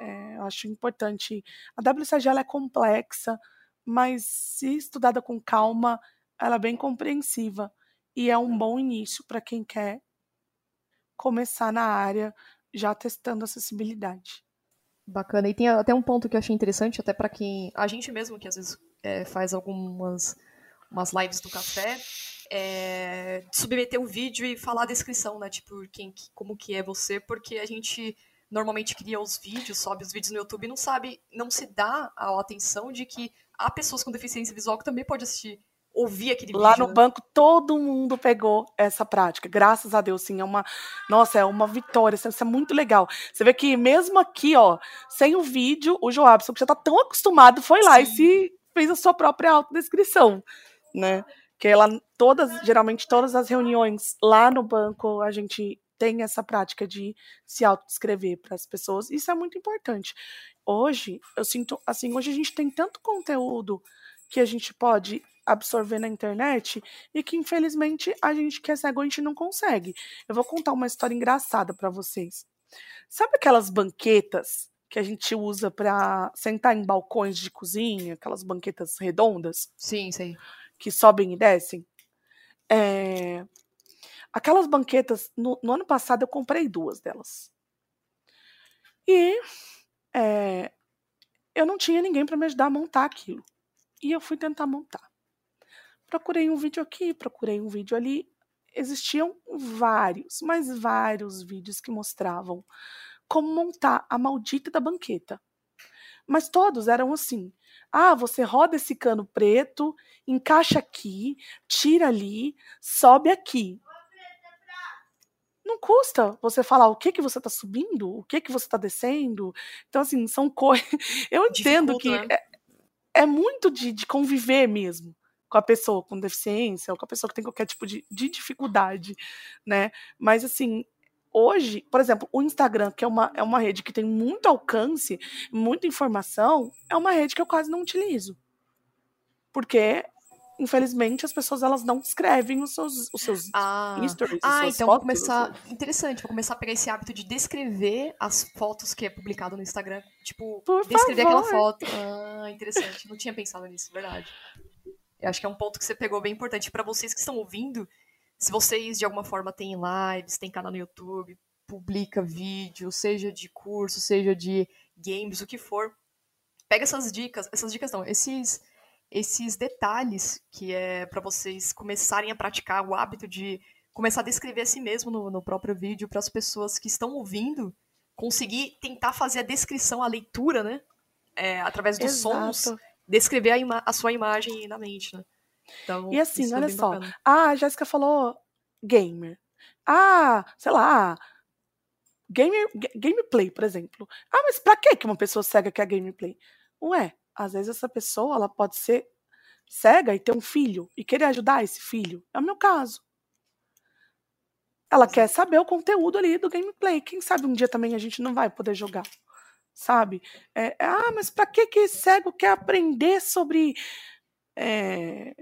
é, eu acho importante. A WCAG ela é complexa, mas se estudada com calma, ela é bem compreensiva e é um bom início para quem quer começar na área já testando acessibilidade. Bacana. E tem até um ponto que eu achei interessante, até para quem. A gente mesmo, que às vezes é, faz algumas umas lives do café, é, submeter um vídeo e falar a descrição, né? Tipo, quem, como que é você, porque a gente normalmente cria os vídeos, sobe os vídeos no YouTube e não sabe, não se dá a atenção de que há pessoas com deficiência visual que também pode assistir, ouvir aquele Lá vídeo. Lá no né? banco todo mundo pegou essa prática, graças a Deus, sim, é uma, nossa, é uma vitória, isso é muito legal. Você vê que mesmo aqui, ó, sem o vídeo, o Joabson, que já tá tão acostumado, foi lá sim. e se fez a sua própria autodescrição, né? que ela todas, geralmente todas as reuniões lá no banco a gente tem essa prática de se autodescrever para as pessoas. Isso é muito importante. Hoje, eu sinto assim, hoje a gente tem tanto conteúdo que a gente pode absorver na internet e que infelizmente a gente que é cego a gente não consegue. Eu vou contar uma história engraçada para vocês. Sabe aquelas banquetas que a gente usa para sentar em balcões de cozinha, aquelas banquetas redondas? Sim, sei que sobem e descem. É, aquelas banquetas, no, no, ano passado eu comprei duas delas. E é, eu não tinha ninguém para me ajudar a montar aquilo. E eu fui tentar montar. Procurei um vídeo aqui, procurei um vídeo ali. Existiam vários, mas vários vídeos que mostravam como montar a maldita da banqueta. Mas todos eram assim: ah, você roda esse cano preto, encaixa aqui, tira ali, sobe aqui. Não custa você falar o que que você está subindo, o que que você está descendo. Então, assim, são coisas. Eu entendo que né? é, é, muito de, de, conviver mesmo com a pessoa com deficiência ou com a pessoa que tem qualquer tipo de, de dificuldade, né? Mas, assim, hoje, por exemplo, o Instagram, que é uma, é uma rede que tem muito alcance, muita informação, é uma rede que eu quase não utilizo. Porque infelizmente, as pessoas elas não escrevem os seus, os seus Ah, stories, ah então vou fotos, começar. assim. Interessante, vou começar a pegar esse hábito de descrever as fotos que é publicado no Instagram. Tipo, Por descrever aquela favor. foto. Ah, interessante. Não tinha pensado nisso, verdade. Eu acho que é um ponto que você pegou bem importante para vocês que estão ouvindo. Se vocês de alguma forma têm lives, têm canal no YouTube, publica vídeo, seja de curso, seja de games, o que for, pega essas dicas, essas dicas não, esses esses detalhes que é para vocês começarem a praticar o hábito de começar a descrever a si mesmo no, no próprio vídeo para as pessoas que estão ouvindo conseguir tentar fazer a descrição, a leitura, né? É, através dos sons, Exato. descrever a, a sua imagem na mente, né? Então, E assim, é olha só. bacana. Ah, a Jéssica falou gamer. Ah, sei lá. Gamer, ga- gameplay, por exemplo. Ah, mas pra que uma pessoa cega quer gameplay? Ué, às vezes essa pessoa ela pode ser cega e ter um filho e querer ajudar esse filho. É o meu caso. Ela quer saber o conteúdo ali do gameplay. Quem sabe um dia também a gente não vai poder jogar. Sabe? É, ah, mas pra que que cego quer aprender sobre é,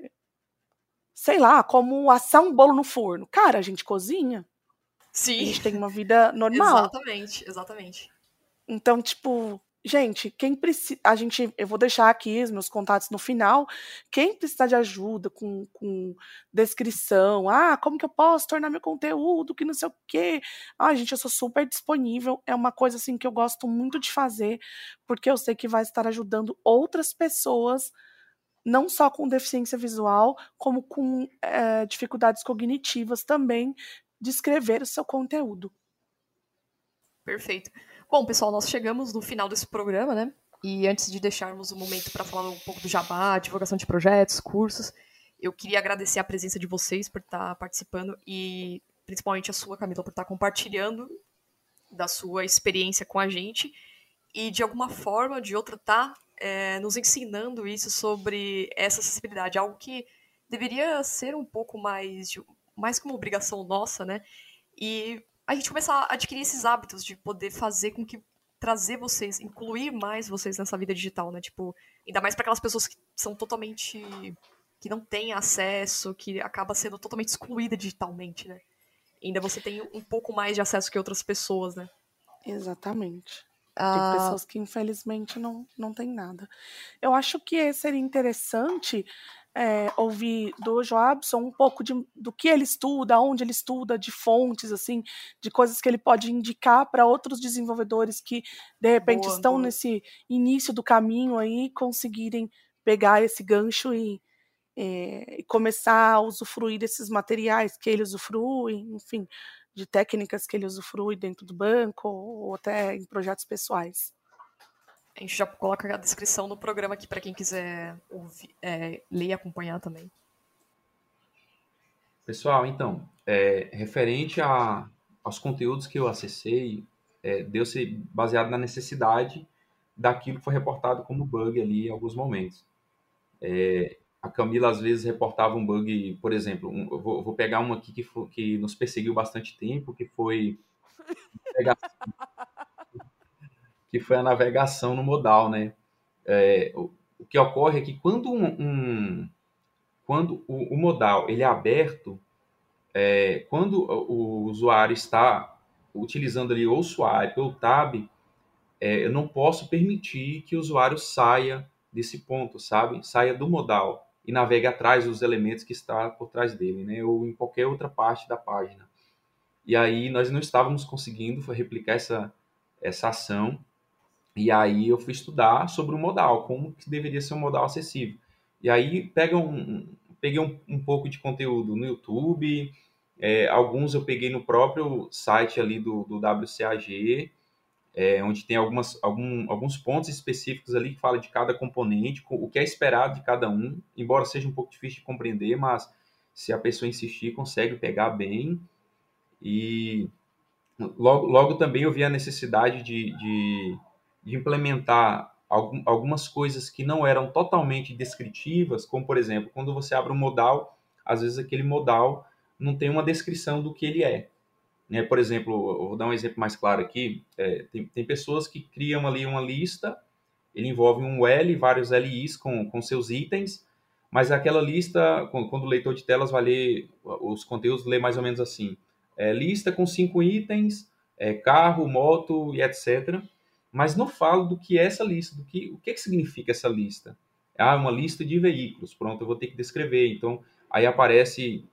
sei lá, como assar um bolo no forno. Cara, a gente cozinha, a Sim, gente tem uma vida normal. exatamente, exatamente. Então, tipo, gente, quem precisa. A gente. Eu vou deixar aqui os meus contatos no final. Quem precisar de ajuda com, com descrição, ah, como que eu posso tornar meu conteúdo, que não sei o quê. Ah, gente, eu sou super disponível. É uma coisa assim que eu gosto muito de fazer, porque eu sei que vai estar ajudando outras pessoas não só com deficiência visual, como com eh, dificuldades cognitivas também, de escrever o seu conteúdo. Perfeito. Bom, pessoal, nós chegamos no final desse programa, né? E antes de deixarmos um momento para falar um pouco do jabá, divulgação de projetos, cursos, eu queria agradecer a presença de vocês por estar participando e principalmente a sua, Camila, por estar compartilhando da sua experiência com a gente e de alguma forma de outra tá é, nos ensinando isso sobre essa acessibilidade, algo que deveria ser um pouco mais mais como obrigação nossa, né? E a gente começar a adquirir esses hábitos de poder fazer com que trazer vocês, incluir mais vocês nessa vida digital, né? Tipo, ainda mais para aquelas pessoas que são totalmente que não têm acesso, que acaba sendo totalmente excluída digitalmente, né? Ainda você tem um pouco mais de acesso que outras pessoas, né? Exatamente. Ah. Tem pessoas que infelizmente não, não tem nada. Eu acho que seria interessante é, ouvir do Joabson um pouco de, do que ele estuda, onde ele estuda, de fontes, assim, de coisas que ele pode indicar para outros desenvolvedores que de repente Boa, estão boa. nesse início do caminho aí, conseguirem pegar esse gancho e, é, e começar a usufruir desses materiais que ele usufrui, enfim, de técnicas que ele usufrui dentro do banco ou até em projetos pessoais. A gente já coloca a descrição no programa aqui para quem quiser ouvir, é, ler e acompanhar também. Pessoal, então, é, referente a, aos conteúdos que eu acessei, é, deu-se baseado na necessidade daquilo que foi reportado como bug ali em alguns momentos. É, a Camila às vezes reportava um bug, por exemplo, um- vou, vou pegar um aqui que, fo- que nos perseguiu bastante tempo, que foi que foi a navegação no modal, né? É, o, o que ocorre é que quando um, um- quando o, o modal ele é aberto, é, quando o, o usuário está utilizando ali ou o swipe ou o tab, é, eu não posso permitir que o usuário saia desse ponto, sabe? Saia do modal e navegue atrás dos elementos que está por trás dele, né? Ou em qualquer outra parte da página. E aí nós não estávamos conseguindo replicar essa, essa ação. E aí eu fui estudar sobre o modal, como que deveria ser um modal acessível. E aí pega um- peguei um, um pouco de conteúdo no YouTube, é, alguns eu peguei no próprio site ali do, do WCAG, é, onde tem algumas, algum, alguns pontos específicos ali que fala de cada componente, co- o que é esperado de cada um, embora seja um pouco difícil de compreender, mas se a pessoa insistir, consegue pegar bem. E logo, logo também eu vi a necessidade de, de, de implementar algum, algumas coisas que não eram totalmente descritivas, como por exemplo, quando você abre um modal, às vezes aquele modal não tem uma descrição do que ele é. Né? Por exemplo, vou dar um exemplo mais claro aqui. É, tem, tem pessoas que criam ali uma lista, ele envolve um L, vários LIs com, com seus itens, mas aquela lista, quando o leitor de telas vai ler os conteúdos, lê mais ou menos assim: é, lista com cinco itens, é, carro, moto e etc. Mas não falo do que é essa lista, do que o que, que significa essa lista. Ah, uma lista de veículos. Pronto, eu vou ter que descrever. Então, aí aparece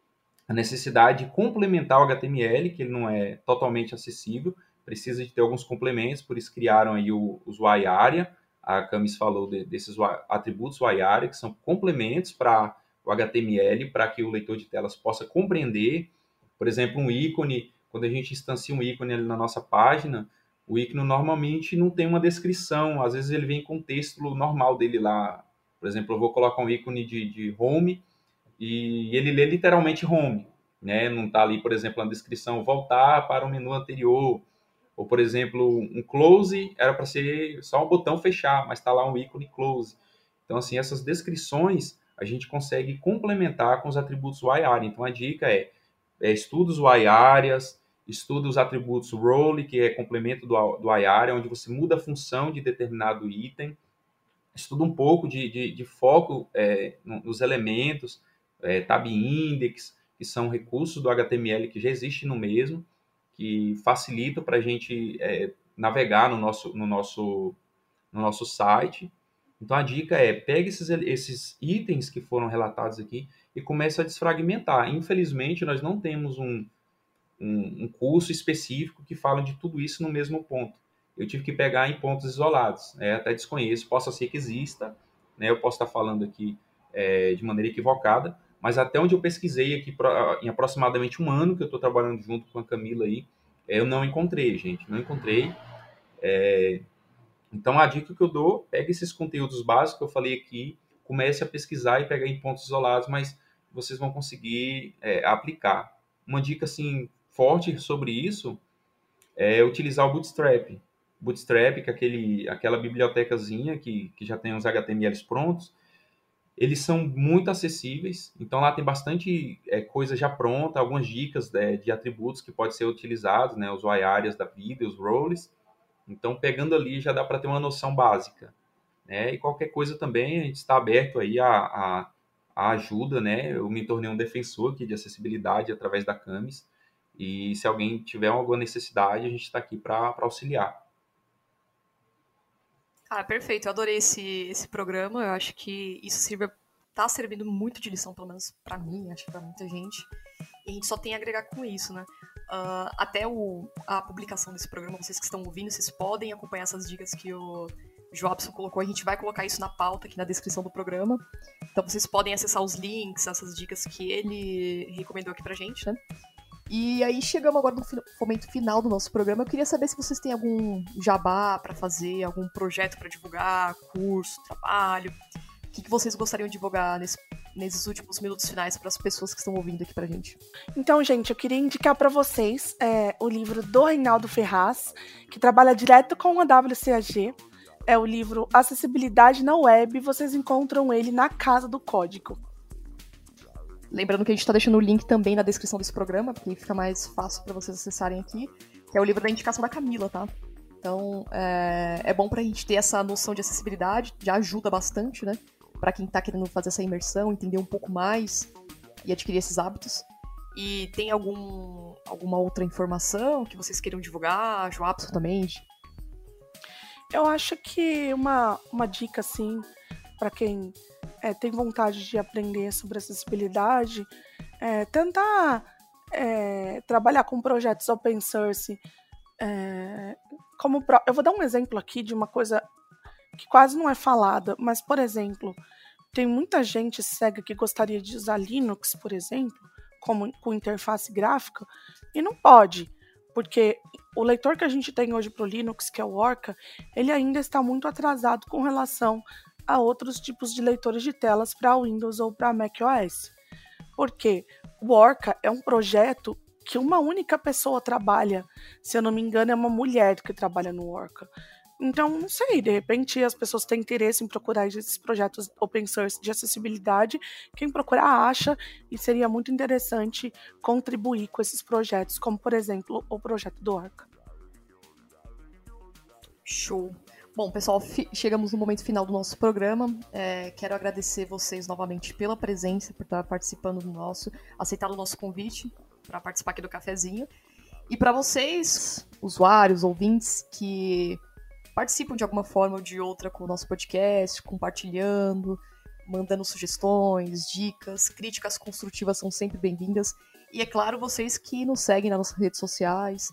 a necessidade de complementar o HTML, que ele não é totalmente acessível, precisa de ter alguns complementos, por isso criaram aí o usuário área. A Camis falou de, desses atributos usuário que são complementos para o HTML, para que o leitor de telas possa compreender. Por exemplo, um ícone, quando a gente instancia um ícone ali na nossa página, o ícone normalmente não tem uma descrição, às vezes ele vem com o texto normal dele lá. Por exemplo, eu vou colocar um ícone de, de home e ele lê literalmente home, né? Não está ali, por exemplo, na descrição voltar para o menu anterior, ou, por exemplo, um close era para ser só um botão fechar, mas está lá um ícone close. Então, assim, essas descrições a gente consegue complementar com os atributos YARE. Então, a dica é, é estuda os YARES, estuda os atributos role, que é complemento do, do YARE, onde você muda a função de determinado item, estuda um pouco de, de, de foco é, nos elementos, é, tab index, que são recursos do HTML que já existe no mesmo, que facilita para a gente é, navegar no nosso, no, nosso, no nosso site. Então a dica é pegue esses, esses itens que foram relatados aqui e comece a desfragmentar. Infelizmente, nós não temos um, um, um curso específico que fala de tudo isso no mesmo ponto. Eu tive que pegar em pontos isolados, né? até desconheço, possa ser que exista, né? eu posso estar falando aqui é, de maneira equivocada, mas até onde eu pesquisei aqui em aproximadamente um ano que eu estou trabalhando junto com a Camila aí, é, eu não encontrei, gente, não encontrei. É, então a dica que eu dou, pega esses conteúdos básicos que eu falei aqui, comece a pesquisar e pegar em pontos isolados, mas vocês vão conseguir é, aplicar. Uma dica assim forte sobre isso é utilizar o Bootstrap. Bootstrap, que é aquele, aquela bibliotecazinha que, que já tem os HTMLs prontos, eles são muito acessíveis, então lá tem bastante é, coisa já pronta, algumas dicas né, de atributos que podem ser utilizados, né, os áreas da vida, os roles. Então, pegando ali já dá para ter uma noção básica. Né? E qualquer coisa também, a gente está aberto aí a, a, a, ajuda, né? Eu me tornei um defensor aqui de acessibilidade através da Camis, e se alguém tiver alguma necessidade, a gente está aqui para auxiliar. Ah, perfeito. Eu adorei esse, esse programa. Eu acho que isso sirva, tá servindo muito de lição, pelo menos para mim, acho que pra muita gente. E a gente só tem a agregar com isso, né? Uh, até o, a publicação desse programa, vocês que estão ouvindo, vocês podem acompanhar essas dicas que o Joabson colocou. A gente vai colocar isso na pauta aqui na descrição do programa. Então vocês podem acessar os links, essas dicas que ele recomendou aqui pra gente, né? E aí chegamos agora no momento final do nosso programa. Eu queria saber se vocês têm algum jabá para fazer, algum projeto para divulgar, curso, trabalho. O que, que vocês gostariam de divulgar nesse, nesses últimos minutos finais para as pessoas que estão ouvindo aqui pra gente? Então, gente, eu queria indicar para vocês é, o livro do Reinaldo Ferraz, que trabalha direto com a WCAG. É o livro Acessibilidade na Web. Vocês encontram ele na Casa do Código. Lembrando que a gente está deixando o link também na descrição desse programa, porque fica mais fácil para vocês acessarem aqui, que é o livro da indicação da Camila, tá? Então, é, é bom pra gente ter essa noção de acessibilidade, já ajuda bastante, né? Para quem tá querendo fazer essa imersão, entender um pouco mais e adquirir esses hábitos. E tem algum, alguma outra informação que vocês queiram divulgar? Joapson também? Eu acho que uma, uma dica, assim, para quem é, tem vontade de aprender sobre acessibilidade, é, tentar é, trabalhar com projetos open source. É, como pro... Eu vou dar um exemplo aqui de uma coisa que quase não é falada, mas, por exemplo, tem muita gente cega que gostaria de usar Linux, por exemplo, como com interface gráfica, e não pode, porque o leitor que a gente tem hoje para o Linux, que é o Orca, ele ainda está muito atrasado com relação a outros tipos de leitores de telas para Windows ou para macOS. Porque o Orca é um projeto que uma única pessoa trabalha. Se eu não me engano, é uma mulher que trabalha no Orca. Então, não sei, de repente as pessoas têm interesse em procurar esses projetos open source de acessibilidade. Quem procurar acha e seria muito interessante contribuir com esses projetos, como por exemplo o projeto do Orca. Show. Bom, pessoal, chegamos no momento final do nosso programa. É, quero agradecer vocês novamente pela presença, por estar participando do nosso, aceitado o nosso convite para participar aqui do cafezinho. E para vocês, usuários, ouvintes que participam de alguma forma ou de outra com o nosso podcast, compartilhando, mandando sugestões, dicas, críticas construtivas são sempre bem-vindas. E é claro, vocês que nos seguem nas nossas redes sociais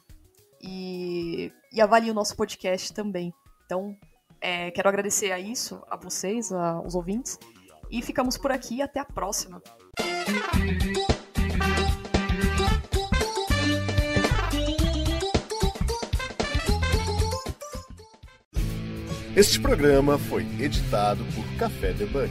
e, e avaliem o nosso podcast também. Então, é, quero agradecer a isso, a vocês, aos ouvintes. E ficamos por aqui. Até a próxima. Este programa foi editado por Café Debug.